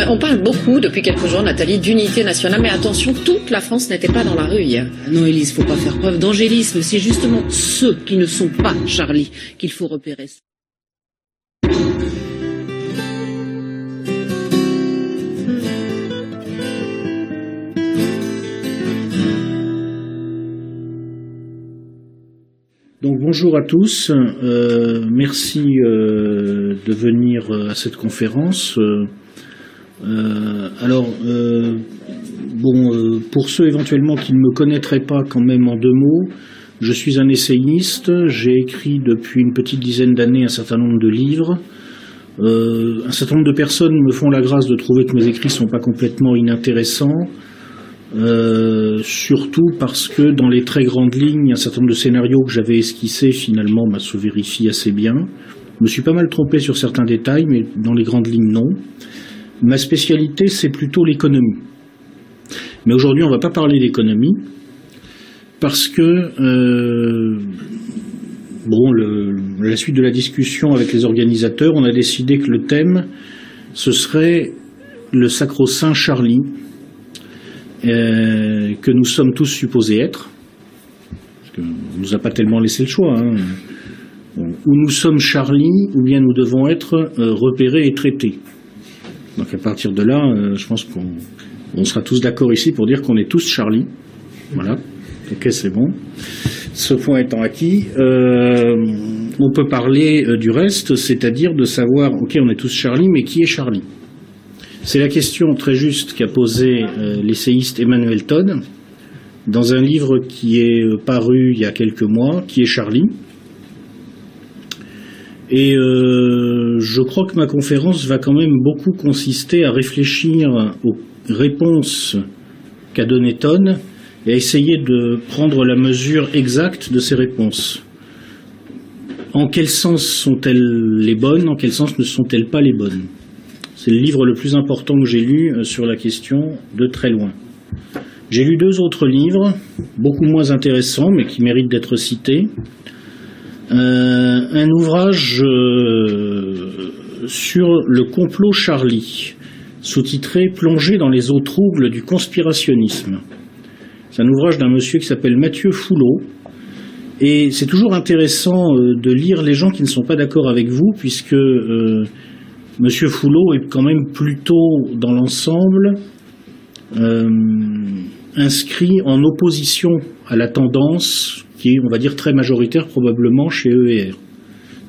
Euh, on parle beaucoup depuis quelques jours, Nathalie, d'unité nationale, mais attention, toute la France n'était pas dans la rue hier. Non, Élise, faut pas faire preuve d'angélisme. C'est justement ceux qui ne sont pas Charlie qu'il faut repérer. Donc bonjour à tous, euh, merci euh, de venir à cette conférence. Euh, alors, bon, pour ceux éventuellement qui ne me connaîtraient pas quand même en deux mots, je suis un essayiste, j'ai écrit depuis une petite dizaine d'années un certain nombre de livres. un certain nombre de personnes me font la grâce de trouver que mes écrits ne sont pas complètement inintéressants. Euh, surtout parce que dans les très grandes lignes, un certain nombre de scénarios que j'avais esquissés finalement bah, se vérifient assez bien. Je me suis pas mal trompé sur certains détails, mais dans les grandes lignes, non. Ma spécialité, c'est plutôt l'économie. Mais aujourd'hui, on ne va pas parler d'économie, parce que, euh, bon, la suite de la discussion avec les organisateurs, on a décidé que le thème, ce serait le sacro-saint Charlie, euh, que nous sommes tous supposés être, parce ne nous a pas tellement laissé le choix, hein. où nous sommes Charlie, ou bien nous devons être euh, repérés et traités. Donc à partir de là, euh, je pense qu'on sera tous d'accord ici pour dire qu'on est tous Charlie. Voilà. Ok, c'est bon. Ce point étant acquis, on peut parler du reste, c'est-à-dire de savoir, ok, on est tous Charlie, mais qui est Charlie? C'est la question très juste qu'a posée euh, l'essayiste Emmanuel Todd dans un livre qui est euh, paru il y a quelques mois, qui est Charlie. Et euh, je crois que ma conférence va quand même beaucoup consister à réfléchir aux réponses qu'a donné Todd et à essayer de prendre la mesure exacte de ces réponses. En quel sens sont-elles les bonnes En quel sens ne sont-elles pas les bonnes? C'est le livre le plus important que j'ai lu euh, sur la question de très loin. J'ai lu deux autres livres, beaucoup moins intéressants, mais qui méritent d'être cités. Euh, un ouvrage euh, sur le complot Charlie, sous-titré Plongé dans les eaux troubles du conspirationnisme. C'est un ouvrage d'un monsieur qui s'appelle Mathieu Foulot. Et c'est toujours intéressant de lire les gens qui ne sont pas d'accord avec vous, puisque Monsieur Foulot est quand même plutôt, dans l'ensemble, euh, inscrit en opposition à la tendance qui est, on va dire, très majoritaire probablement chez EER.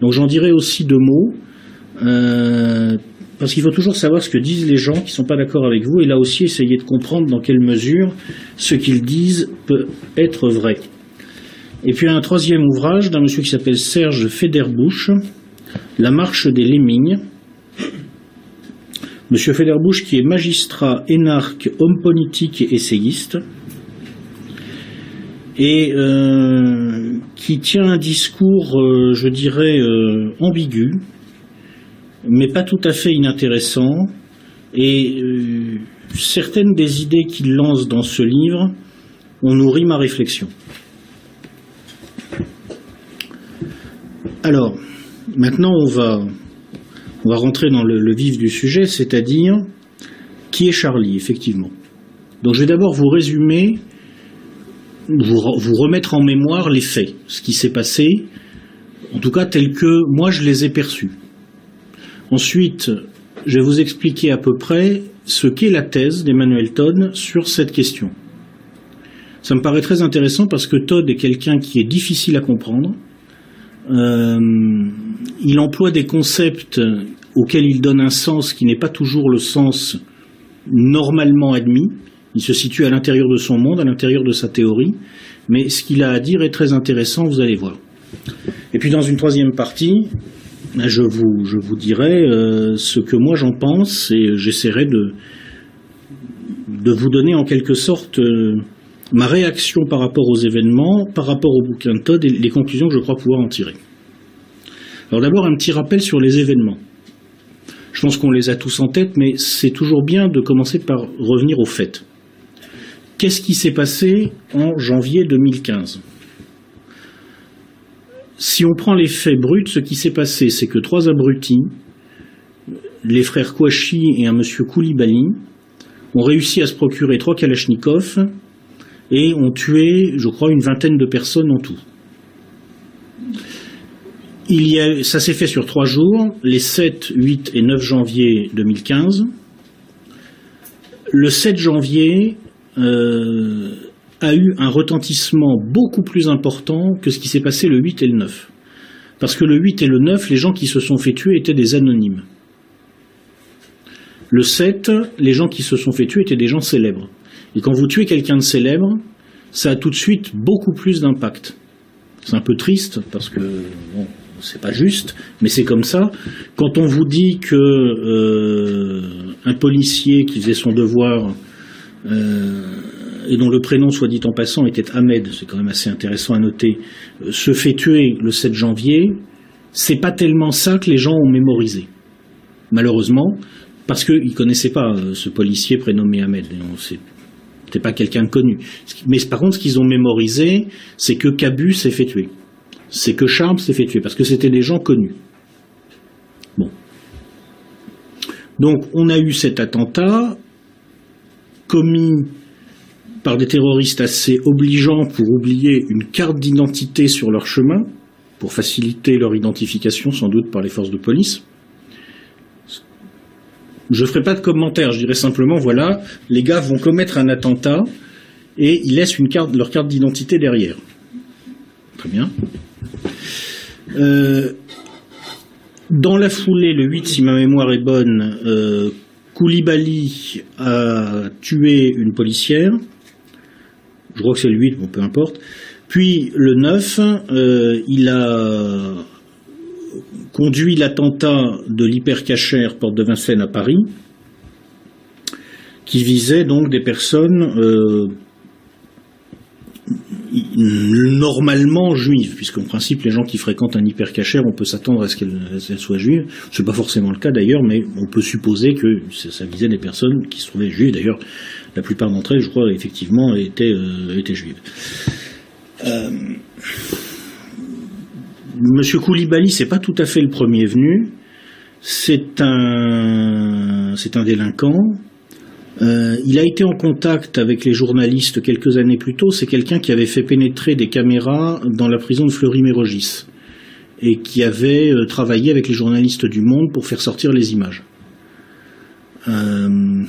Donc j'en dirai aussi deux mots, euh, parce qu'il faut toujours savoir ce que disent les gens qui ne sont pas d'accord avec vous, et là aussi essayer de comprendre dans quelle mesure ce qu'ils disent peut être vrai. Et puis un troisième ouvrage d'un monsieur qui s'appelle Serge Federbouche, La marche des Lémignes, Monsieur Federbusch, qui est magistrat, énarque, homme politique et essayiste, et euh, qui tient un discours, euh, je dirais, euh, ambigu, mais pas tout à fait inintéressant, et certaines des idées qu'il lance dans ce livre ont nourri ma réflexion. Alors, maintenant on va on va rentrer dans le, vif du sujet, c'est-à-dire qui est Charlie, effectivement. Donc je vais d'abord vous résumer, vous, remettre en mémoire les faits, ce qui s'est passé, en tout cas tel que moi je les ai perçus. Ensuite, je vais vous expliquer à peu près ce qu'est la thèse d'Emmanuel Todd sur cette question. Ça me paraît très intéressant parce que Todd est quelqu'un qui est difficile à comprendre, euh, il emploie des concepts auxquels il donne un sens qui n'est pas toujours le sens normalement admis. Il se situe à l'intérieur de son monde, à l'intérieur de sa théorie, mais ce qu'il a à dire est très intéressant, vous allez voir. Et puis dans une troisième partie, je vous, dirai euh, ce que moi j'en pense et j'essaierai de, de vous donner en quelque sorte euh, ma réaction par rapport aux événements, par rapport au bouquin de Todd et les conclusions que je crois pouvoir en tirer. Alors d'abord un petit rappel sur les événements. Je pense qu'on les a tous en tête, mais c'est toujours bien de commencer par revenir aux faits. Qu'est-ce qui s'est passé en janvier 2015 Si on prend les faits bruts, ce qui s'est passé, c'est que trois abrutis les frères Kouachi et un monsieur Koulibaly ont réussi à se procurer trois Kalachnikovs et ont tué, je crois, une vingtaine de personnes en tout. Il y a, ça s'est fait sur trois jours, les 7, 8 et 9 janvier 2015. Le 7 janvier euh, a eu un retentissement beaucoup plus important que ce qui s'est passé le 8 et le 9. Parce que le 8 et le 9, les gens qui se sont fait tuer étaient des anonymes. Le 7, les gens qui se sont fait tuer étaient des gens célèbres. Et quand vous tuez quelqu'un de célèbre, ça a tout de suite beaucoup plus d'impact. C'est un peu triste parce que c'est pas juste, mais c'est comme ça. Quand on vous dit que euh, un policier qui faisait son devoir et dont le prénom, soit dit en passant, était Ahmed, c'est quand même assez intéressant à noter, euh, se fait tuer le 7 janvier, c'est pas tellement ça que les gens ont mémorisé. Malheureusement, parce qu'ils connaissaient pas ce policier prénommé Ahmed. C'était pas quelqu'un de connu. Mais par contre, ce qu'ils ont mémorisé, c'est que Cabu s'est fait tuer. C'est que Charme s'est fait tuer, parce que c'était des gens connus. Bon. Donc, on a eu cet attentat commis par des terroristes assez obligeants pour oublier une carte d'identité sur leur chemin, pour faciliter leur identification sans doute par les forces de police. Je ne ferai pas de commentaire, je dirais simplement, voilà, les gars vont commettre un attentat et ils laissent leur carte d'identité derrière. Très bien. Euh, dans la foulée, le 8, si ma mémoire est bonne, euh, Koulibaly a tué une policière. Je crois que c'est le 8, bon, peu importe. Puis le 9, euh, il a conduit l'attentat de l'hypercachère porte de Vincennes à Paris, qui visait donc des personnes euh, normalement juives, puisqu'en principe les gens qui fréquentent un hypercachère, on peut s'attendre à ce qu'elles soient juives. Ce n'est pas forcément le cas d'ailleurs, mais on peut supposer que ça visait des personnes qui se trouvaient juives. D'ailleurs, la plupart d'entre elles, je crois, effectivement, étaient, euh, étaient juives. Euh, Monsieur Koulibaly, c'est pas tout à fait le premier venu. C'est un, c'est un délinquant. Euh, il a été en contact avec les journalistes quelques années plus tôt. C'est quelqu'un qui avait fait pénétrer des caméras dans la prison de Fleury-Mérogis et qui avait euh, travaillé avec les journalistes du Monde pour faire sortir les images. Euh,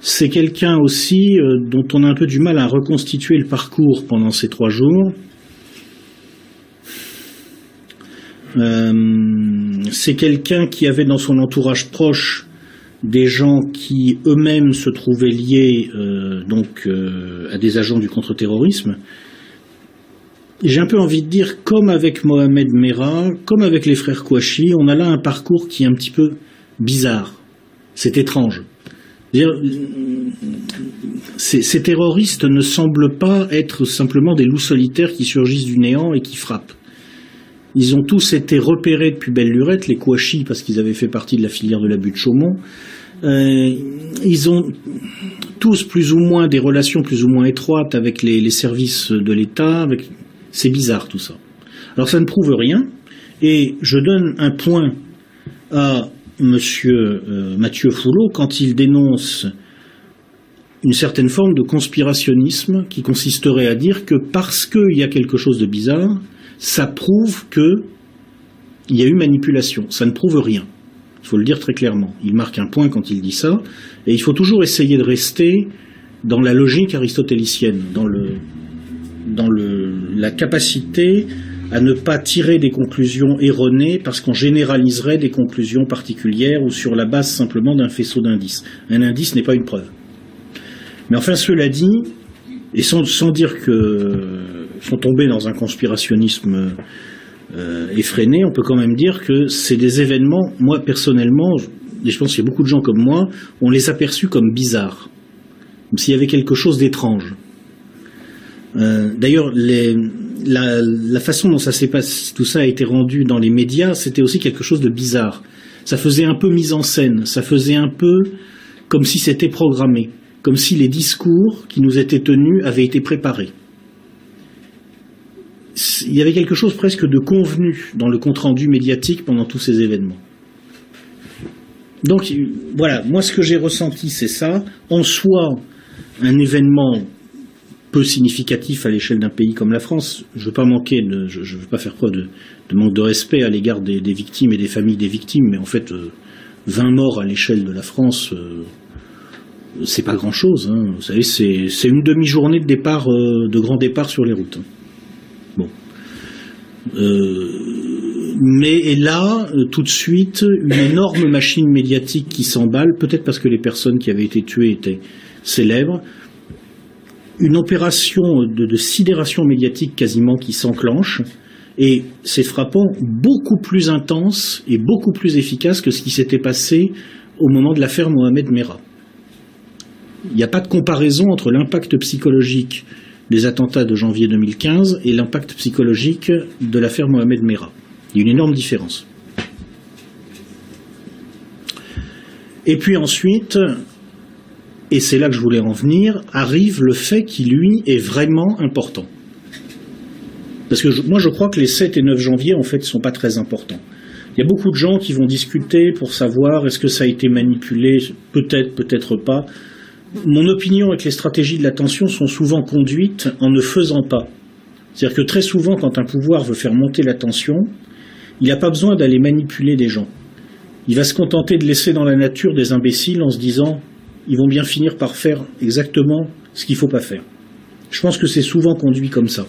c'est quelqu'un aussi dont on a un peu du mal à reconstituer le parcours pendant ces trois jours. C'est quelqu'un qui avait dans son entourage proche des gens qui eux-mêmes se trouvaient liés euh, donc euh, à des agents du contre-terrorisme. J'ai un peu envie de dire, comme avec Mohamed Merah, comme avec les frères Kouachi, on a là un parcours qui est un petit peu bizarre. C'est étrange. Ces, ces terroristes ne semblent pas être simplement des loups solitaires qui surgissent du néant et qui frappent. Ils ont tous été repérés depuis belle lurette, les Kouachi, parce qu'ils avaient fait partie de la filière de l'abus de Chaumont. Euh, ils ont tous plus ou moins des relations plus ou moins étroites avec les, services de l'État. C'est bizarre tout ça. Alors ça ne prouve rien. Et je donne un point à Monsieur euh, Mathieu Foulot quand il dénonce une certaine forme de conspirationnisme qui consisterait à dire que parce qu'il y a quelque chose de bizarre, ça prouve que il y a eu manipulation. Ça ne prouve rien. Il faut le dire très clairement. Il marque un point quand il dit ça, et il faut toujours essayer de rester dans la logique aristotélicienne, dans, la capacité à ne pas tirer des conclusions erronées parce qu'on généraliserait des conclusions particulières ou sur la base simplement d'un faisceau d'indices. Un indice n'est pas une preuve. Mais enfin, cela dit, et sans, sans dire que sont tombés dans un conspirationnisme euh, effréné, on peut quand même dire que c'est des événements, moi personnellement, et je pense qu'il y a beaucoup de gens comme moi, on les a perçus comme bizarres, comme s'il y avait quelque chose d'étrange. Euh, d'ailleurs, la, la, façon dont ça s'est passé, tout ça a été rendu dans les médias, c'était aussi quelque chose de bizarre. Ça faisait un peu mise en scène, ça faisait un peu comme si c'était programmé, comme si les discours qui nous étaient tenus avaient été préparés il y avait quelque chose presque de convenu dans le compte-rendu médiatique pendant tous ces événements. Donc voilà, moi ce que j'ai ressenti, c'est ça. En soi, un événement peu significatif à l'échelle d'un pays comme la France. Je veux pas manquer, de, je, veux pas faire preuve de, manque de respect à l'égard des, victimes et des familles des victimes, mais en fait, 20 morts à l'échelle de la France, c'est pas grand chose. Hein. Vous savez, c'est une demi-journée de départ, euh, de grand départ sur les routes. Bon. Euh, mais là, euh, tout de suite, une énorme machine médiatique qui s'emballe, peut-être parce que les personnes qui avaient été tuées étaient célèbres, une opération de, de sidération médiatique quasiment qui s'enclenche, et c'est frappant, beaucoup plus intense et beaucoup plus efficace que ce qui s'était passé au moment de l'affaire Mohamed Merah. Il n'y a pas de comparaison entre l'impact psychologique des attentats de janvier 2015 et l'impact psychologique de l'affaire Mohamed Merah. Il y a une énorme différence. Et puis ensuite, et c'est là que je voulais en venir, arrive le fait qui, lui, est vraiment important. Parce que moi, je crois que les 7 et 9 janvier, en fait, ne sont pas très importants. Il y a beaucoup de gens qui vont discuter pour savoir est-ce que ça a été manipulé, peut-être, peut-être pas. Mon opinion est que les stratégies de l'attention sont souvent conduites en ne faisant pas. C'est-à-dire que très souvent, quand un pouvoir veut faire monter l'attention, il n'a pas besoin d'aller manipuler des gens. Il va se contenter de laisser dans la nature des imbéciles en se disant ils vont bien finir par faire exactement ce qu'il ne faut pas faire. Je pense que c'est souvent conduit comme ça.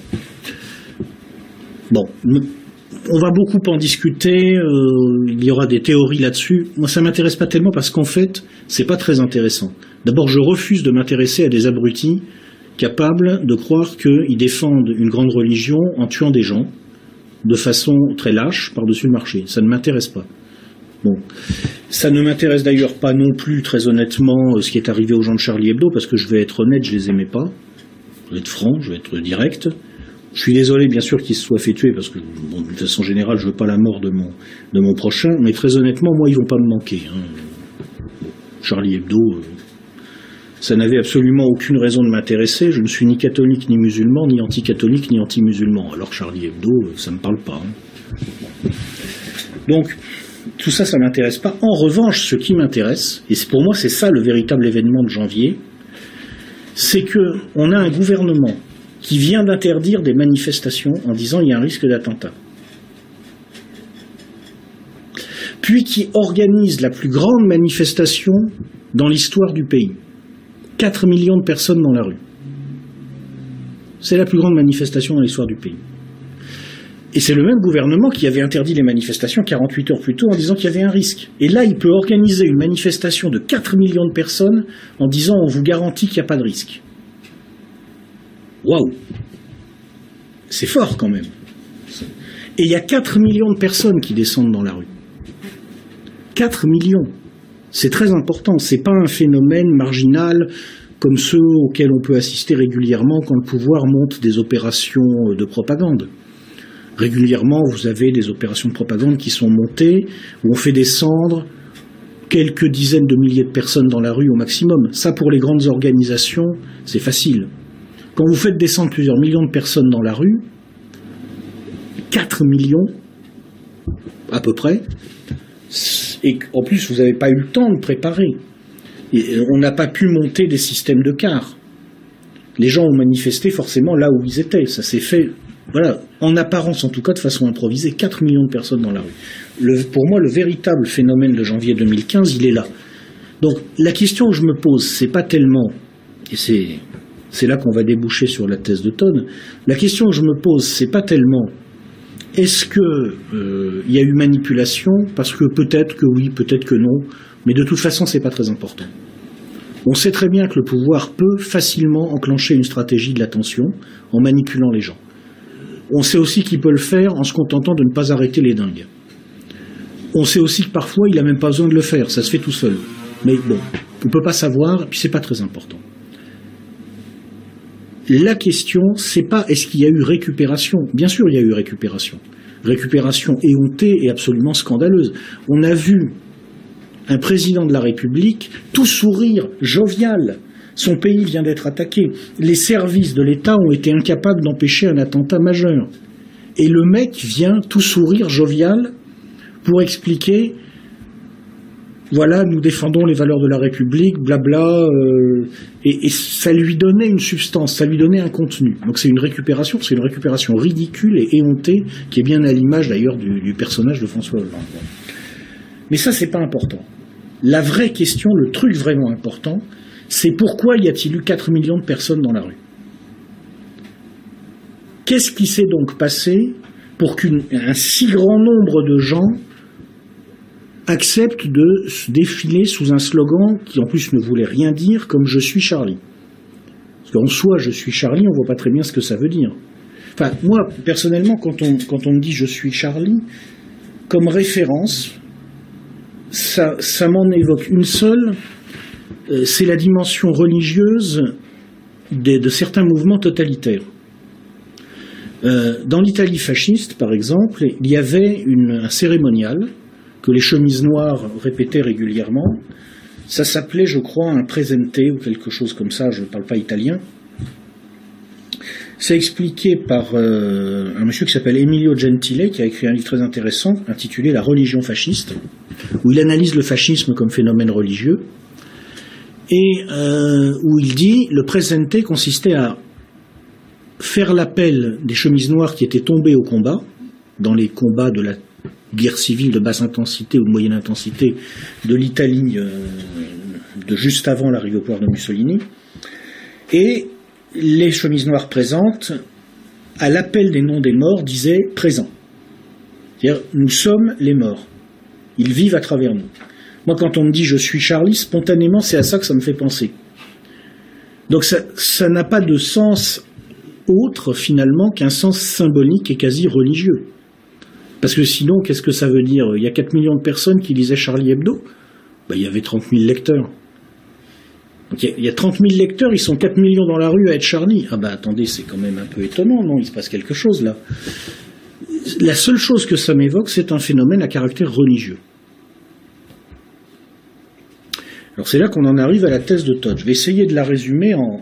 Bon, on va beaucoup en discuter, euh, il y aura des théories là-dessus. Moi, ça m'intéresse pas tellement parce qu'en fait, c'est pas très intéressant. D'abord, je refuse de m'intéresser à des abrutis capables de croire qu'ils défendent une grande religion en tuant des gens de façon très lâche par-dessus le marché. Ça ne m'intéresse pas. Bon. Ça ne m'intéresse d'ailleurs pas non plus, très honnêtement, ce qui est arrivé aux gens de Charlie Hebdo, parce que je vais être honnête, je les aimais pas. Je vais être franc, je vais être direct. Je suis désolé, bien sûr, qu'il se soit fait tuer, parce que, de façon générale, je veux pas la mort de mon, de mon prochain, mais très honnêtement, moi, ils vont pas me manquer. Hein. Charlie Hebdo, euh, ça n'avait absolument aucune raison de m'intéresser. Je ne suis ni catholique, ni musulman, ni anti-catholique, ni anti-musulman. Alors Charlie Hebdo, ça ne me parle pas. Hein. Donc, tout ça, ça m'intéresse pas. En revanche, ce qui m'intéresse, et pour moi, c'est ça le véritable événement de janvier, c'est que on a un gouvernement qui vient d'interdire des manifestations en disant il y a un risque d'attentat. Puis qui organise la plus grande manifestation dans l'histoire du pays. 4 millions de personnes dans la rue. C'est la plus grande manifestation dans l'histoire du pays. Et c'est le même gouvernement qui avait interdit les manifestations 48 heures plus tôt en disant qu'il y avait un risque. Et là, il peut organiser une manifestation de 4 millions de personnes en disant on vous garantit qu'il n'y a pas de risque. Waouh C'est fort quand même. Et il y a 4 millions de personnes qui descendent dans la rue. 4 millions. C'est très important. C'est pas un phénomène marginal comme ceux auxquels on peut assister régulièrement quand le pouvoir monte des opérations de propagande. Régulièrement, vous avez des opérations de propagande qui sont montées, où on fait descendre quelques dizaines de milliers de personnes dans la rue au maximum. Ça, pour les grandes organisations, c'est facile. Quand vous faites descendre plusieurs millions de personnes dans la rue, 4 millions à peu près, et en plus vous n'avez pas eu le temps de préparer. Et on n'a pas pu monter des systèmes de cars. Les gens ont manifesté forcément là où ils étaient. Ça s'est fait, voilà, en apparence en tout cas, de façon improvisée. 4 millions de personnes dans la rue. pour moi, le véritable phénomène de janvier 2015, il est là. Donc la question que je me pose, c'est pas tellement, et c'est c'est là qu'on va déboucher sur la thèse de Tonne. La question que je me pose, c'est pas tellement est-ce qu'il euh, y a eu manipulation? Parce que peut-être que oui, peut-être que non, mais de toute façon, c'est pas très important. On sait très bien que le pouvoir peut facilement enclencher une stratégie de l'attention en manipulant les gens. On sait aussi qu'il peut le faire en se contentant de ne pas arrêter les dingues. On sait aussi que parfois il n'a même pas besoin de le faire, ça se fait tout seul. Mais bon, on ne peut pas savoir, et puis c'est pas très important. La question, c'est pas est-ce qu'il y a eu récupération. Bien sûr, il y a eu récupération. Récupération éhontée et absolument scandaleuse. On a vu un président de la République tout sourire, jovial. Son pays vient d'être attaqué. Les services de l'État ont été incapables d'empêcher un attentat majeur. Et le mec vient tout sourire, jovial, pour expliquer voilà, nous défendons les valeurs de la République, blabla, euh, et, ça lui donnait une substance, ça lui donnait un contenu. Donc c'est une récupération, c'est une récupération ridicule et éhontée, qui est bien à l'image d'ailleurs du, du, personnage de François Hollande. Mais ça, c'est pas important. La vraie question, le truc vraiment important, c'est pourquoi y a-t-il eu 4 millions de personnes dans la rue? Qu'est-ce qui s'est donc passé pour qu'un si grand nombre de gens acceptent de se défiler sous un slogan qui en plus ne voulait rien dire comme je suis Charlie. Parce qu'en soi, je suis Charlie, on voit pas très bien ce que ça veut dire. Enfin, moi, personnellement, quand on, me dit je suis Charlie, comme référence, ça, ça m'en évoque une seule, euh, c'est la dimension religieuse de certains mouvements totalitaires. Euh, dans l'Italie fasciste, par exemple, il y avait un cérémonial que les chemises noires répétaient régulièrement. Ça s'appelait, je crois, un presente ou quelque chose comme ça, je ne parle pas italien. C'est expliqué par euh, un monsieur qui s'appelle Emilio Gentile, qui a écrit un livre très intéressant intitulé La religion fasciste, où il analyse le fascisme comme phénomène religieux, et euh, où il dit le presente consistait à faire l'appel des chemises noires qui étaient tombées au combat, dans les combats de la guerre civile de basse intensité ou de moyenne intensité de l'Italie euh, de juste avant l'arrivée au pouvoir de Mussolini. Et les chemises noires présentes, à l'appel des noms des morts, disaient présent. C'est-à-dire, nous sommes les morts. Ils vivent à travers nous. Moi, quand on me dit je suis Charlie, spontanément, c'est à ça que ça me fait penser. Donc ça n'a pas de sens autre, finalement, qu'un sens symbolique et quasi religieux. Parce que sinon, qu'est-ce que ça veut dire? Il y a 4 millions de personnes qui lisaient Charlie Hebdo? Ben, Il y avait 30 000 lecteurs. Il, y a, 30 000 lecteurs, ils sont 4 millions dans la rue à être Charlie. Ah ben attendez, c'est quand même un peu étonnant, non? Il se passe quelque chose là. La seule chose que ça m'évoque, c'est un phénomène à caractère religieux. Alors c'est là qu'on en arrive à la thèse de Todd. Je vais essayer de la résumer en,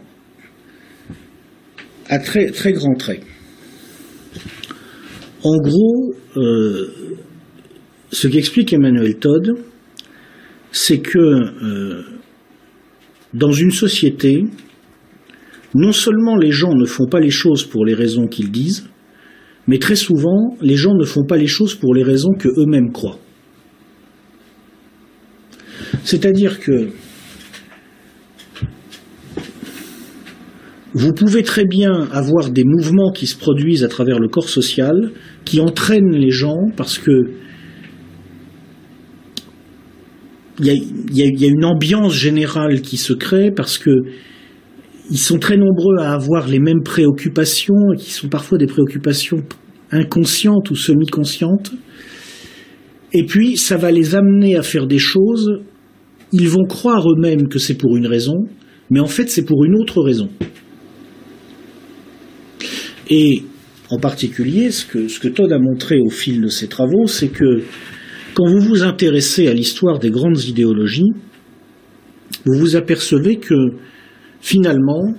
à très, très grands traits. En gros, euh, ce qu'explique Emmanuel Todd, c'est que euh, dans une société, non seulement les gens ne font pas les choses pour les raisons qu'ils disent, mais très souvent, les gens ne font pas les choses pour les raisons que eux-mêmes croient. C'est-à-dire que vous pouvez très bien avoir des mouvements qui se produisent à travers le corps social, qui entraînent les gens parce que il y, a, une ambiance générale qui se crée parce que ils sont très nombreux à avoir les mêmes préoccupations, qui sont parfois des préoccupations inconscientes ou semi-conscientes. Et puis, ça va les amener à faire des choses. Ils vont croire eux-mêmes que c'est pour une raison, mais en fait, c'est pour une autre raison. Et en particulier, ce que, Todd a montré au fil de ses travaux, c'est que quand vous vous intéressez à l'histoire des grandes idéologies, vous vous apercevez que finalement,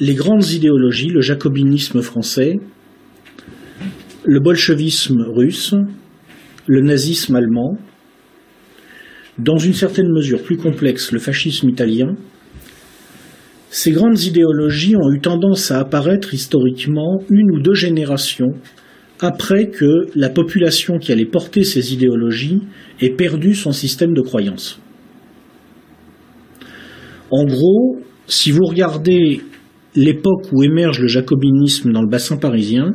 les grandes idéologies, le jacobinisme français, le bolchevisme russe, le nazisme allemand, dans une certaine mesure plus complexe, le fascisme italien, ces grandes idéologies ont eu tendance à apparaître historiquement une ou deux générations après que la population qui allait porter ces idéologies ait perdu son système de croyance. En gros, si vous regardez l'époque où émerge le jacobinisme dans le bassin parisien,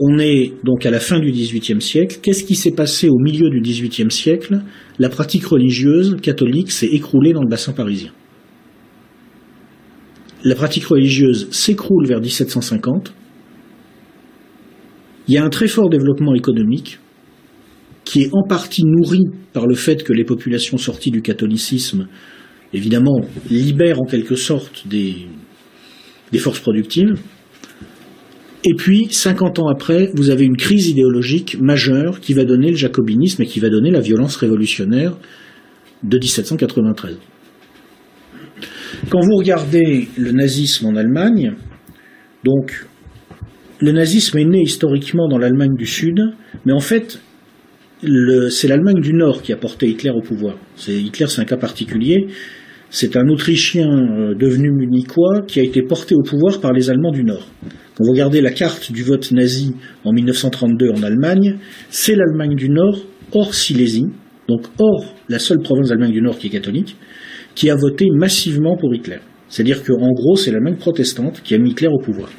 on est donc à la fin du XVIIIe siècle. Qu'est-ce qui s'est passé au milieu du XVIIIe siècle? La pratique religieuse catholique s'est écroulée dans le bassin parisien la pratique religieuse s'écroule vers 1750. Il y a un très fort développement économique qui est en partie nourri par le fait que les populations sorties du catholicisme, évidemment, libèrent en quelque sorte des, forces productives. Et puis, 50 ans après, vous avez une crise idéologique majeure qui va donner le jacobinisme et qui va donner la violence révolutionnaire de 1793. Quand vous regardez le nazisme en Allemagne, donc le nazisme est né historiquement dans l'Allemagne du Sud, mais en fait, c'est l'Allemagne du Nord qui a porté Hitler au pouvoir. Hitler, c'est un cas particulier. C'est un Autrichien euh, devenu munichois qui a été porté au pouvoir par les Allemands du Nord. Quand vous regardez la carte du vote nazi en 1932 en Allemagne, c'est l'Allemagne du Nord hors Silésie, donc hors la seule province d'Allemagne du Nord qui est catholique, qui a voté massivement pour Hitler. C'est-à-dire qu'en gros, c'est l'Allemagne protestante qui a mis Hitler au pouvoir.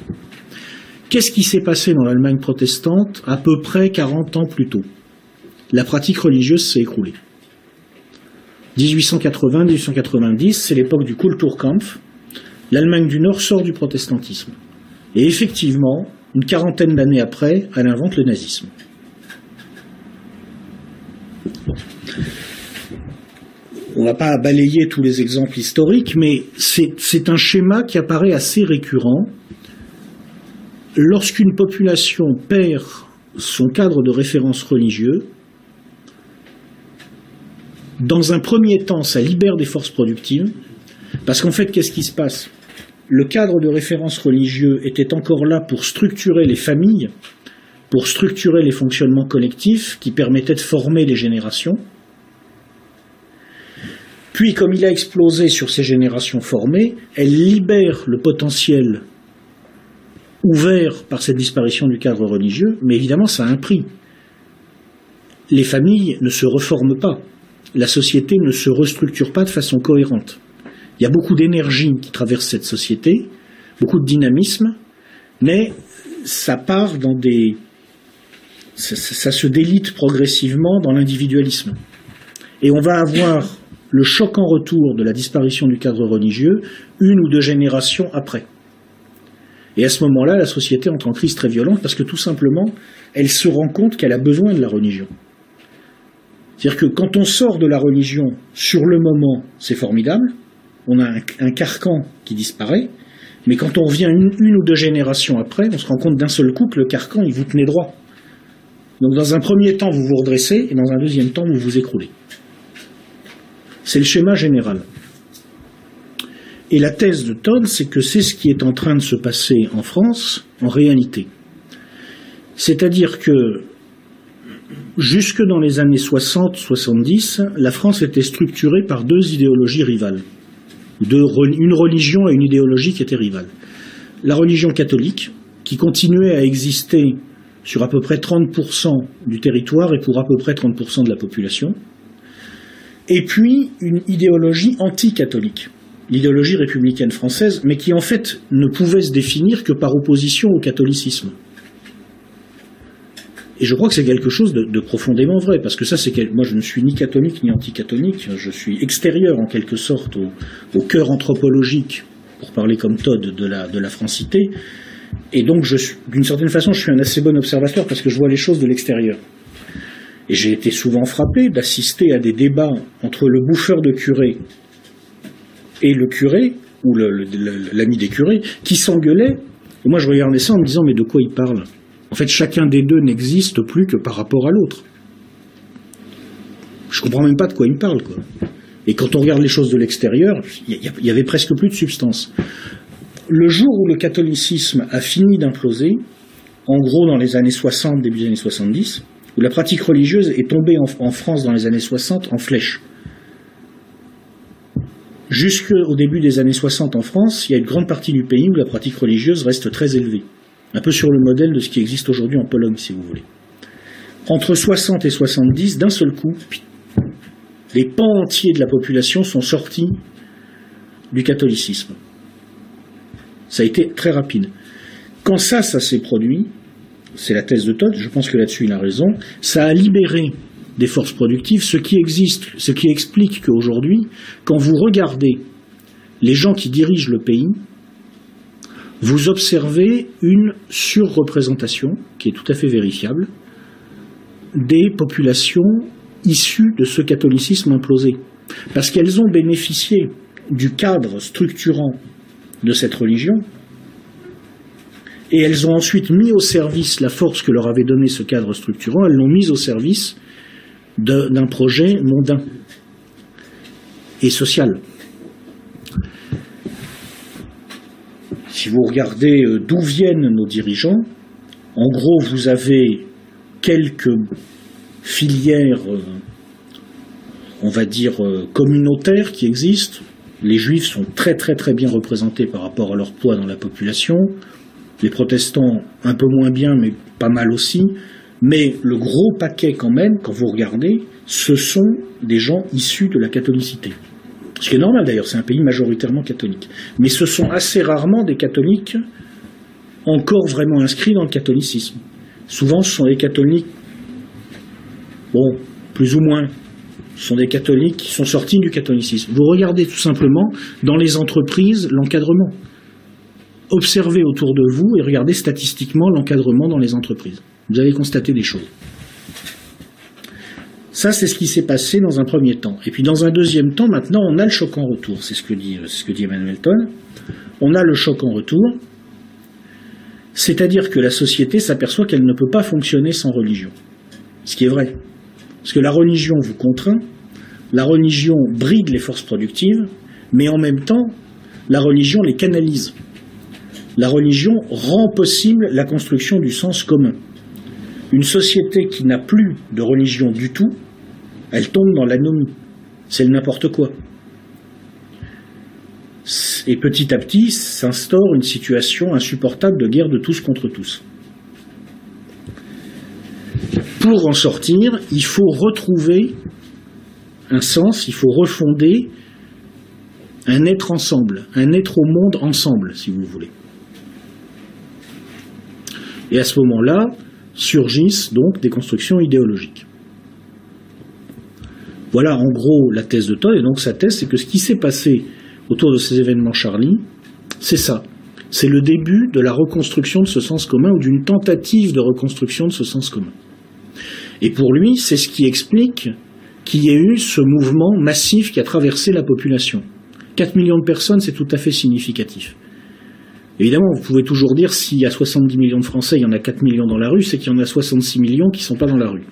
Qu'est-ce qui s'est passé dans l'Allemagne protestante à peu près 40 ans plus tôt? La pratique religieuse s'est écroulée. 1880-1890, c'est l'époque du Kulturkampf. L'Allemagne du Nord sort du protestantisme. Et effectivement, une quarantaine d'années après, elle invente le nazisme. On ne va pas balayer tous les exemples historiques, mais c'est un schéma qui apparaît assez récurrent. Lorsqu'une population perd son cadre de référence religieux, dans un premier temps, ça libère des forces productives, parce qu'en fait, qu'est-ce qui se passe? Le cadre de référence religieux était encore là pour structurer les familles, pour structurer les fonctionnements collectifs qui permettaient de former les générations. Puis, comme il a explosé sur ces générations formées, elle libère le potentiel ouvert par cette disparition du cadre religieux, mais évidemment, ça a un prix. Les familles ne se reforment pas la société ne se restructure pas de façon cohérente. Il y a beaucoup d'énergie qui traverse cette société, beaucoup de dynamisme, mais ça part dans des. Ça, se délite progressivement dans l'individualisme. Et on va avoir le choc en retour de la disparition du cadre religieux une ou deux générations après. Et à ce moment-là, la société entre en crise très violente parce que tout simplement, elle se rend compte qu'elle a besoin de la religion. C'est-à-dire que quand on sort de la religion sur le moment, c'est formidable, on a un, carcan qui disparaît, mais quand on revient une, ou deux générations après, on se rend compte d'un seul coup que le carcan, il vous tenait droit. Donc dans un premier temps, vous vous redressez, et dans un deuxième temps, vous vous écroulez. C'est le schéma général. Et la thèse de Todd, c'est que c'est ce qui est en train de se passer en France en réalité. C'est-à-dire que Jusque dans les années 60-70, la France était structurée par deux idéologies rivales. une religion et une idéologie qui étaient rivales. La religion catholique, qui continuait à exister sur à peu près 30% du territoire et pour à peu près 30% de la population, et puis une idéologie anti-catholique, l'idéologie républicaine française, mais qui en fait ne pouvait se définir que par opposition au catholicisme. Et je crois que c'est quelque chose de, profondément vrai, parce que ça, c'est moi, je ne suis ni catholique ni anticatholique, je suis extérieur en quelque sorte au, cœur anthropologique, pour parler comme Todd, de la, de la francité. Et donc, d'une certaine façon, je suis un assez bon observateur parce que je vois les choses de l'extérieur. Et j'ai été souvent frappé d'assister à des débats entre le bouffeur de curé et le curé, ou l'ami des curés, qui s'engueulaient. Et moi, je regardais ça en me disant, mais de quoi il parle en fait, chacun des deux n'existe plus que par rapport à l'autre. Je comprends même pas de quoi il parle, quoi. Et quand on regarde les choses de l'extérieur, il y, avait presque plus de substance. Le jour où le catholicisme a fini d'imploser, en gros dans les années 60, début des années 70, où la pratique religieuse est tombée en, France dans les années 60 en flèche. Jusqu'au début des années 60 en France, il y a une grande partie du pays où la pratique religieuse reste très élevée. Un peu sur le modèle de ce qui existe aujourd'hui en Pologne, si vous voulez. Entre 60 et 70, d'un seul coup, les pans entiers de la population sont sortis du catholicisme. Ça a été très rapide. Quand ça, ça s'est produit, c'est la thèse de Todd, je pense que là-dessus il a raison, ça a libéré des forces productives, ce qui existe, ce qui explique qu'aujourd'hui, quand vous regardez les gens qui dirigent le pays, vous observez une surreprésentation, qui est tout à fait vérifiable, des populations issues de ce catholicisme implosé. Parce qu'elles ont bénéficié du cadre structurant de cette religion, et elles ont ensuite mis au service la force que leur avait donnée ce cadre structurant, elles l'ont mise au service d'un projet mondain et social. Si vous regardez euh, d'où viennent nos dirigeants, en gros, vous avez quelques filière, euh, on va dire, euh, communautaire qui existe. Les juifs sont très très très bien représentés par rapport à leur poids dans la population. Les protestants un peu moins bien, mais pas mal aussi. Mais le gros paquet quand même, quand vous regardez, ce sont des gens issus de la catholicité. Ce qui est normal d'ailleurs, c'est un pays majoritairement catholique. Mais ce sont assez rarement des catholiques encore vraiment inscrits dans le catholicisme. Souvent, ce sont des catholiques, bon, plus ou moins, ce sont des catholiques qui sont sortis du catholicisme. Vous regardez tout simplement dans les entreprises l'encadrement. Observez autour de vous et regardez statistiquement l'encadrement dans les entreprises. Vous allez constater des choses. Ça, c'est ce qui s'est passé dans un premier temps. Et puis dans un deuxième temps, maintenant, on a le choc en retour. C'est ce que dit, ce que dit Emmanuel Toll. On a le choc en retour. C'est-à-dire que la société s'aperçoit qu'elle ne peut pas fonctionner sans religion. Ce qui est vrai. Parce que la religion vous contraint, la religion bride les forces productives, mais en même temps, la religion les canalise. La religion rend possible la construction du sens commun. Une société qui n'a plus de religion du tout elle tombe dans l'anomie. C'est le n'importe quoi. Et petit à petit s'instaure une situation insupportable de guerre de tous contre tous. Pour en sortir, il faut retrouver un sens, il faut refonder un être ensemble, un être au monde ensemble, si vous voulez. Et à ce moment-là, surgissent donc des constructions idéologiques. Voilà en gros la thèse de Todd. Et donc sa thèse, c'est que ce qui s'est passé autour de ces événements Charlie, c'est ça. C'est le début de la reconstruction de ce sens commun ou d'une tentative de reconstruction de ce sens commun. Et pour lui, c'est ce qui explique qu'il y ait eu ce mouvement massif qui a traversé la population. 4 millions de personnes, c'est tout à fait significatif. Évidemment, vous pouvez toujours dire s'il y a 70 millions de Français, il y en a 4 millions dans la rue, c'est qu'il y en a 66 millions qui ne sont pas dans la rue.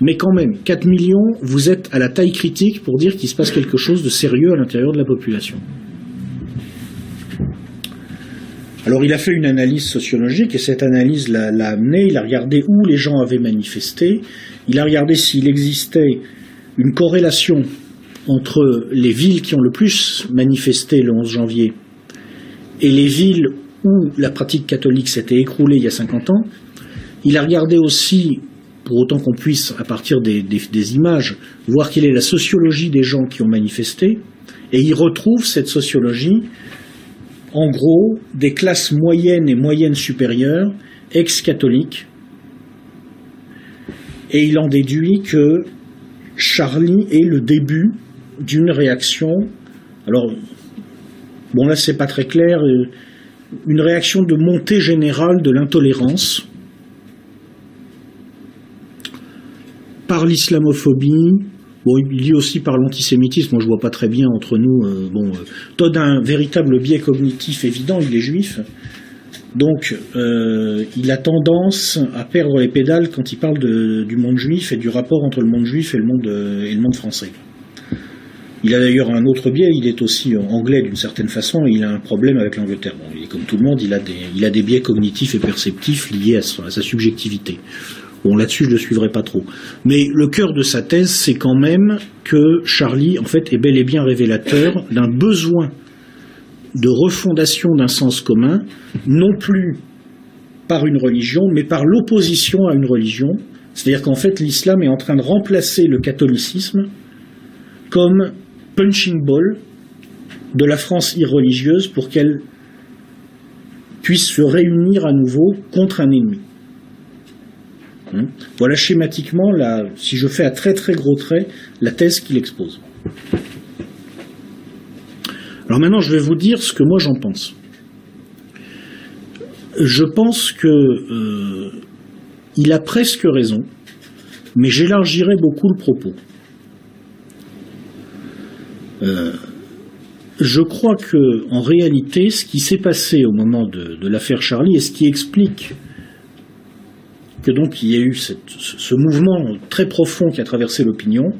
Mais quand même, 4 millions, vous êtes à la taille critique pour dire qu'il se passe quelque chose de sérieux à l'intérieur de la population. Alors il a fait une analyse sociologique et cette analyse l'a amené, il a regardé où les gens avaient manifesté, il a regardé s'il existait une corrélation entre les villes qui ont le plus manifesté le 11 janvier et les villes où la pratique catholique s'était écroulée il y a 50 ans. Il a regardé aussi pour autant qu'on puisse, à partir des, images, voir quelle est la sociologie des gens qui ont manifesté, et il retrouve cette sociologie, en gros, des classes moyennes et moyennes supérieures, ex-catholiques, et il en déduit que Charlie est le début d'une réaction. Alors, bon là c'est pas très clair, euh, une réaction de montée générale de l'intolérance par l'islamophobie, Bon, il aussi par l'antisémitisme. Moi, je vois pas très bien entre nous. Euh, bon, euh, a un véritable biais cognitif évident. Il est juif, donc euh, il a tendance à perdre les pédales quand il parle du monde juif et du rapport entre le monde juif et le monde français. Il a d'ailleurs un autre biais. Il est aussi anglais d'une certaine façon. Il a un problème avec l'Angleterre. Comme tout le monde. Il a des, il a des biais cognitifs et perceptifs liés à sa subjectivité. Bon, là-dessus, je ne le suivrai pas trop. Mais le cœur de sa thèse, c'est quand même que Charlie, en fait, est bel et bien révélateur d'un besoin de refondation d'un sens commun, non plus par une religion, mais par l'opposition à une religion. C'est-à-dire qu'en fait, l'islam est en train de remplacer le catholicisme comme punching ball de la France irreligieuse pour qu'elle puisse se réunir à nouveau contre un ennemi. Hein voilà schématiquement, si je fais à très très gros traits, la thèse qu'il expose. Alors maintenant, je vais vous dire ce que moi j'en pense. Je pense que euh, il a presque raison, mais j'élargirai beaucoup le propos. Euh, je crois que, en réalité, ce qui s'est passé au moment de, l'affaire Charlie et ce qui explique que donc il y a eu ce mouvement très profond qui a traversé l'opinion,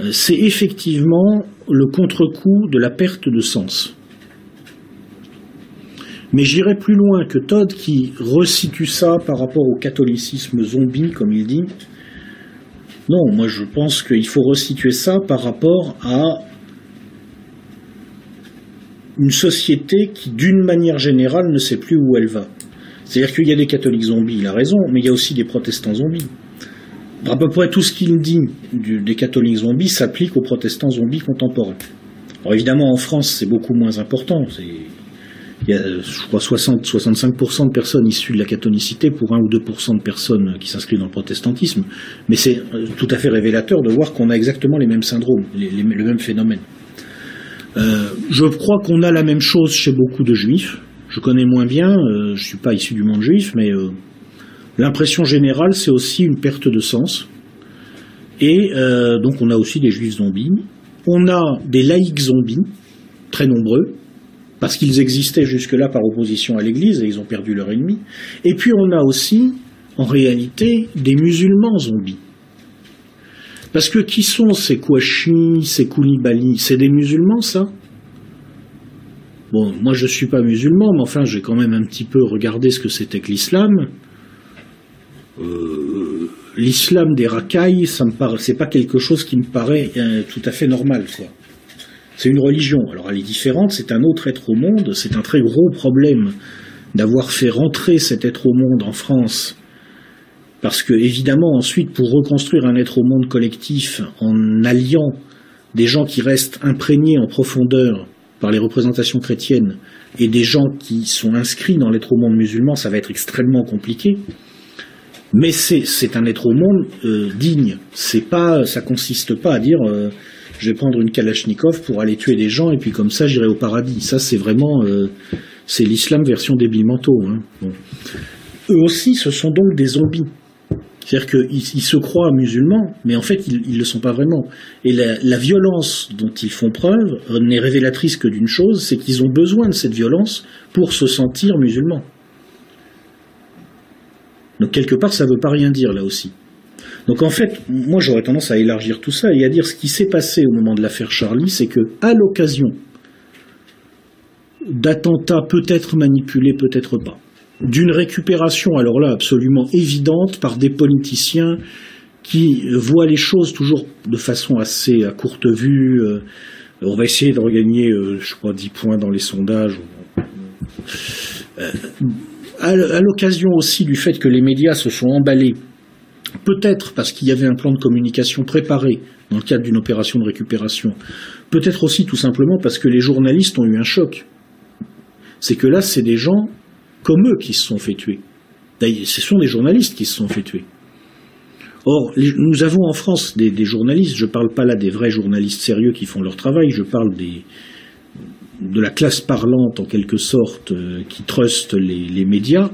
euh, c'est effectivement le contre-coup de la perte de sens. Mais j'irai plus loin que Todd qui resitue ça par rapport au catholicisme zombie, comme il dit. Non, moi je pense qu'il faut resituer ça par rapport à une société qui, d'une manière générale, ne sait plus où elle va. C'est-à-dire qu'il y a des catholiques zombies, il a raison, mais il y a aussi des protestants zombies. À peu près tout ce qu'il dit des catholiques zombies s'applique aux protestants zombies contemporains. Alors évidemment, en France, c'est beaucoup moins important. Il y a, je crois, 60-65% de personnes issues de la catholicité pour 1 ou 2% de personnes qui s'inscrivent dans le protestantisme. Mais c'est euh, tout à fait révélateur de voir qu'on a exactement les mêmes syndromes, le même phénomène. Euh, je crois qu'on a la même chose chez beaucoup de juifs. Je connais moins bien, euh, je ne suis pas issu du monde juif, mais l'impression générale, c'est aussi une perte de sens. Et donc on a aussi des juifs zombies. On a des laïcs zombies, très nombreux, parce qu'ils existaient jusque-là par opposition à l'Église et ils ont perdu leur ennemi. Et puis on a aussi, en réalité, des musulmans zombies. Parce que qui sont ces Kouachi, ces Koulibaly? C'est des musulmans, ça Bon, moi je ne suis pas musulman, mais enfin j'ai quand même un petit peu regardé ce que c'était que l'islam. Euh, l'islam des racailles, ça me paraît, c'est pas quelque chose qui me paraît euh, tout à fait normal, quoi. C'est une religion. Alors elle est différente, c'est un autre être au monde, c'est un très gros problème d'avoir fait rentrer cet être au monde en France. Parce que, évidemment, ensuite, pour reconstruire un être au monde collectif en alliant des gens qui restent imprégnés en profondeur par les représentations chrétiennes et des gens qui sont inscrits dans l'être au monde musulman, ça va être extrêmement compliqué. Mais c'est un être au monde euh, digne. C'est pas, ça consiste pas à dire euh, je vais prendre une Kalachnikov pour aller tuer des gens et puis comme ça j'irai au paradis. Ça c'est vraiment euh, c'est l'islam version débile manteau. Hein. Eux aussi ce sont donc des zombies. C'est-à-dire qu'ils se croient musulmans, mais en fait, ils ne le sont pas vraiment. Et la, la violence dont ils font preuve n'est révélatrice que d'une chose, c'est qu'ils ont besoin de cette violence pour se sentir musulmans. Donc quelque part, ça ne veut pas rien dire là aussi. Donc en fait, moi j'aurais tendance à élargir tout ça et à dire ce qui s'est passé au moment de l'affaire Charlie, c'est que à l'occasion d'attentats peut-être manipulés, peut-être pas, d'une récupération, alors là absolument évidente, par des politiciens qui voient les choses toujours de façon assez à courte vue. Euh, on va essayer de regagner, euh, je crois, 10 points dans les sondages. Euh, à l'occasion aussi du fait que les médias se sont emballés Peut-être parce qu'il y avait un plan de communication préparé dans le cadre d'une opération de récupération. Peut-être aussi tout simplement parce que les journalistes ont eu un choc. C'est que là, c'est des gens comme eux qui se sont fait tuer. D'ailleurs, ce sont des journalistes qui se sont fait tuer. Or, nous avons en France des, journalistes, je ne parle pas là des vrais journalistes sérieux qui font leur travail, je parle de la classe parlante en quelque sorte euh, qui truste les médias,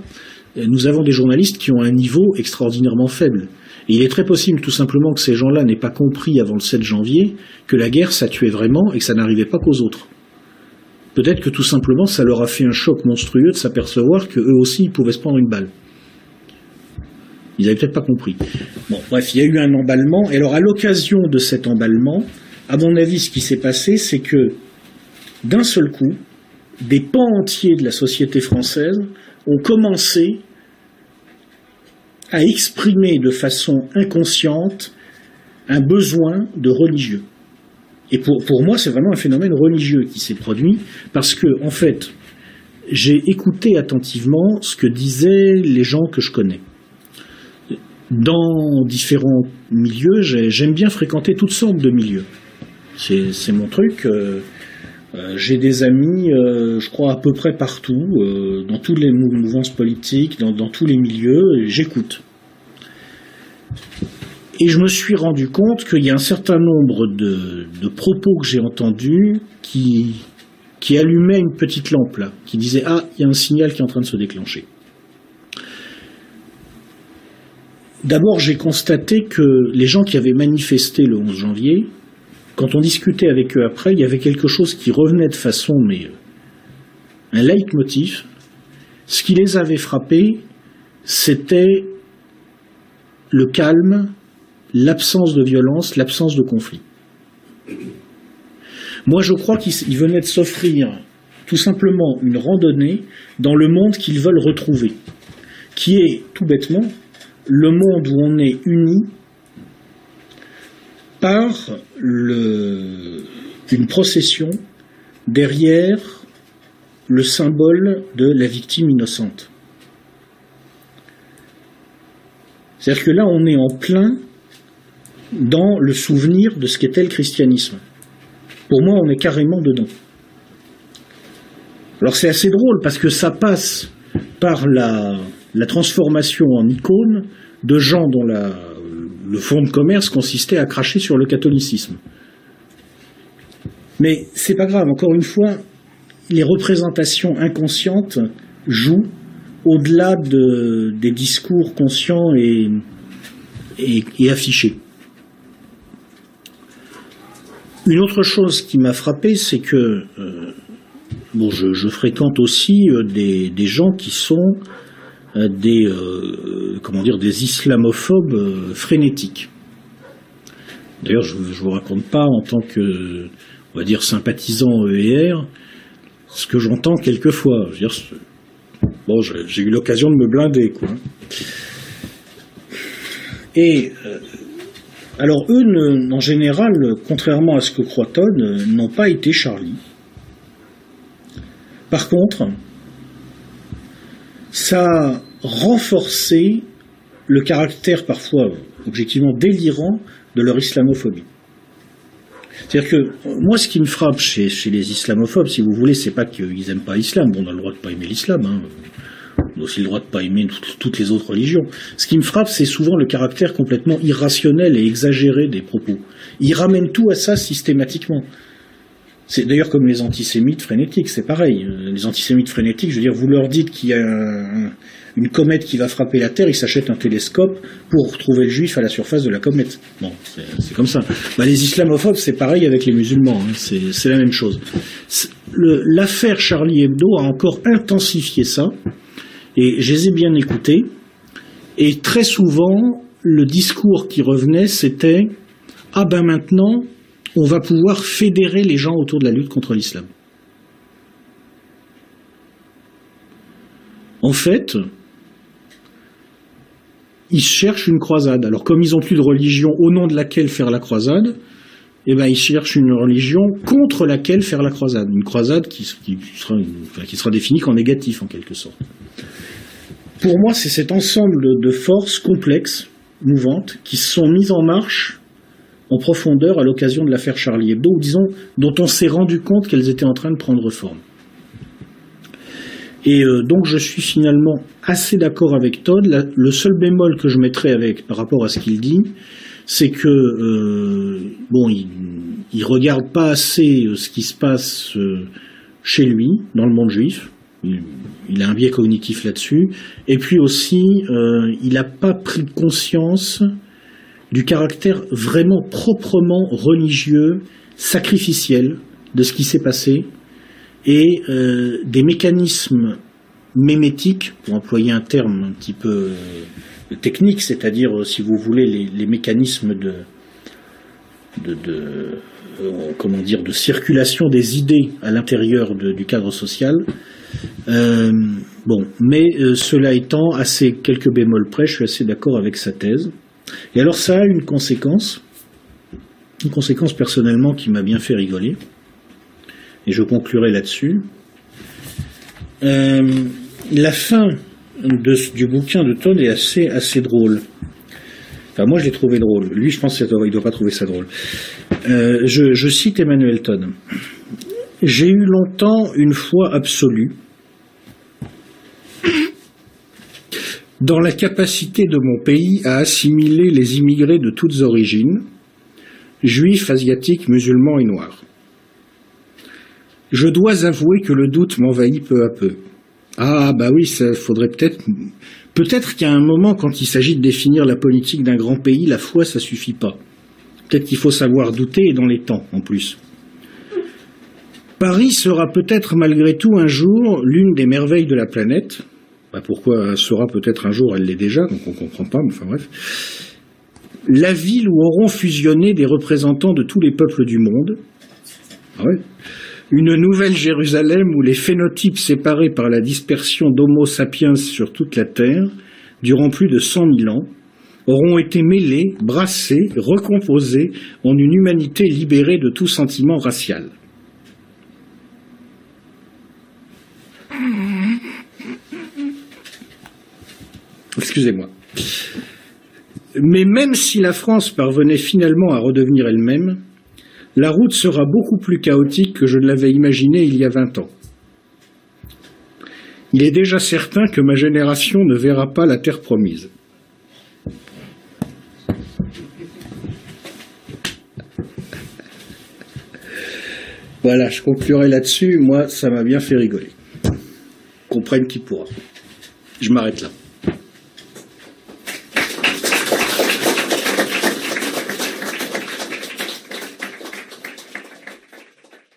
nous avons des journalistes qui ont un niveau extraordinairement faible. Et il est très possible tout simplement que ces gens-là n'aient pas compris avant le 7 janvier que la guerre, ça tuait vraiment et que ça n'arrivait pas qu'aux autres. Peut-être que tout simplement ça leur a fait un choc monstrueux de s'apercevoir qu'eux aussi ils pouvaient se prendre une balle. Ils n'avaient peut-être pas compris. Bon, bref, il y a eu un emballement. Et alors, à l'occasion de cet emballement, à mon avis, ce qui s'est passé, c'est que, d'un seul coup, des pans entiers de la société française ont commencé à exprimer de façon inconsciente un besoin de religieux. Et pour, moi, c'est vraiment un phénomène religieux qui s'est produit, parce que, en fait, j'ai écouté attentivement ce que disaient les gens que je connais. Dans différents milieux, j'aime bien fréquenter toutes sortes de milieux. C'est mon truc. Euh, j'ai des amis, euh, je crois, à peu près partout, euh, dans toutes les mouvances politiques, dans, tous les milieux, j'écoute. Et je me suis rendu compte qu'il y a un certain nombre de, propos que j'ai entendus qui, qui allumaient une petite lampe là, qui disait Ah, il y a un signal qui est en train de se déclencher. D'abord, j'ai constaté que les gens qui avaient manifesté le 11 janvier quand on discutait avec eux après, il y avait quelque chose qui revenait de façon, mais un leitmotiv. Ce qui les avait frappés, c'était le calme, l'absence de violence, l'absence de conflit. Moi, je crois qu'il venait de s'offrir tout simplement une randonnée dans le monde qu'ils veulent retrouver, qui est tout bêtement le monde où on est uni par une procession derrière le symbole de la victime innocente. C'est-à-dire que là, on est en plein dans le souvenir de ce qu'était le christianisme. Pour moi, on est carrément dedans. Alors c'est assez drôle parce que ça passe par la, transformation en icône de gens dont le fond de commerce consistait à cracher sur le catholicisme. Mais c'est pas grave, encore une fois, les représentations inconscientes jouent au-delà des discours conscients et, affichés. Une autre chose qui m'a frappé, c'est que euh, bon, je, fréquente aussi euh, des, gens qui sont euh, des comment dire des islamophobes frénétiques. D'ailleurs, je, ne vous raconte pas en tant que on va dire sympathisant EER ce que j'entends quelquefois. j'ai eu l'occasion de me blinder, quoi. Et euh, alors eux, en général, contrairement à ce que croit n'ont pas été Charlie. Par contre, ça a renforcé le caractère parfois objectivement délirant de leur islamophobie. C'est-à-dire que moi, ce qui me frappe chez, les islamophobes, si vous voulez, c'est pas qu'ils aiment pas l'islam. Bon, on a le droit de pas aimer l'islam. Hein. On a aussi le droit de pas aimer toutes les autres religions. Ce qui me frappe, c'est souvent le caractère complètement irrationnel et exagéré des propos. Ils ramènent tout à ça systématiquement. C'est d'ailleurs comme les antisémites frénétiques, c'est pareil. Les antisémites frénétiques, je veux dire, vous leur dites qu'il y a un, une comète qui va frapper la Terre, ils s'achètent un télescope pour trouver le juif à la surface de la comète. Bon, c'est comme ça. Bah, les islamophobes, c'est pareil avec les musulmans, hein. c'est la même chose. L'affaire Charlie Hebdo a encore intensifié ça, et je les ai bien écoutés, et très souvent, le discours qui revenait, c'était Ah ben maintenant, on va pouvoir fédérer les gens autour de la lutte contre l'islam. En fait, ils cherchent une croisade. Alors comme ils n'ont plus de religion au nom de laquelle faire la croisade, eh ben, ils cherchent une religion contre laquelle faire la croisade. Une croisade qui, sera, qui sera définie qu'en négatif en quelque sorte. Pour moi, c'est cet ensemble de forces complexes, mouvantes, qui se sont mises en marche en profondeur à l'occasion de l'affaire Charlie Hebdo, ou disons, dont on s'est rendu compte qu'elles étaient en train de prendre forme. Et euh, donc je suis finalement assez d'accord avec Todd. le seul bémol que je mettrais avec par rapport à ce qu'il dit, c'est que euh, bon, il, regarde pas assez euh, ce qui se passe chez lui dans le monde juif. Il, a un biais cognitif là-dessus. Et puis aussi, il n'a pas pris conscience du caractère vraiment proprement religieux, sacrificiel de ce qui s'est passé et euh, des mécanismes mémétiques, pour employer un terme un petit peu euh, technique, c'est-à-dire, euh, si vous voulez, les, mécanismes de, comment dire, de circulation des idées à l'intérieur du cadre social. bon, mais cela étant, à ces quelques bémols près, je suis assez d'accord avec sa thèse. Et alors ça a une conséquence, une conséquence personnellement qui m'a bien fait rigoler et je conclurai là-dessus. Euh, la fin du bouquin de Todd est assez, assez drôle. Enfin, moi, je l'ai trouvé drôle. Lui, je pense qu'il ne doit pas trouver ça drôle. Euh, je, cite Emmanuel Todd. J'ai eu longtemps une foi absolue dans la capacité de mon pays à assimiler les immigrés de toutes origines, juifs, asiatiques, musulmans et noirs. Je dois avouer que le doute m'envahit peu à peu. Ah bah oui, ça faudrait peut-être peut-être qu'à un moment quand il s'agit de définir la politique d'un grand pays, la foi ça suffit pas. Peut-être qu'il faut savoir douter et dans les temps en plus. Paris sera peut-être malgré tout un jour l'une des merveilles de la planète. Bah pourquoi sera peut-être un jour, elle l'est déjà, donc on comprend pas, mais enfin bref. La ville où auront fusionné des représentants de tous les peuples du monde. Ah Une nouvelle Jérusalem où les phénotypes séparés par la dispersion d'Homo sapiens sur toute la Terre, durant plus de cent mille ans, auront été mêlés, brassés, recomposés en une humanité libérée de tout sentiment racial. Excusez-moi. Mais même si la France parvenait finalement à redevenir elle-même, la route sera beaucoup plus chaotique que je ne l'avais imaginé il y a vingt ans. Il est déjà certain que ma génération ne verra pas la terre promise. Voilà, je conclurai là-dessus. Moi, ça m'a bien fait rigoler. Comprenne qui pourra. Je m'arrête là.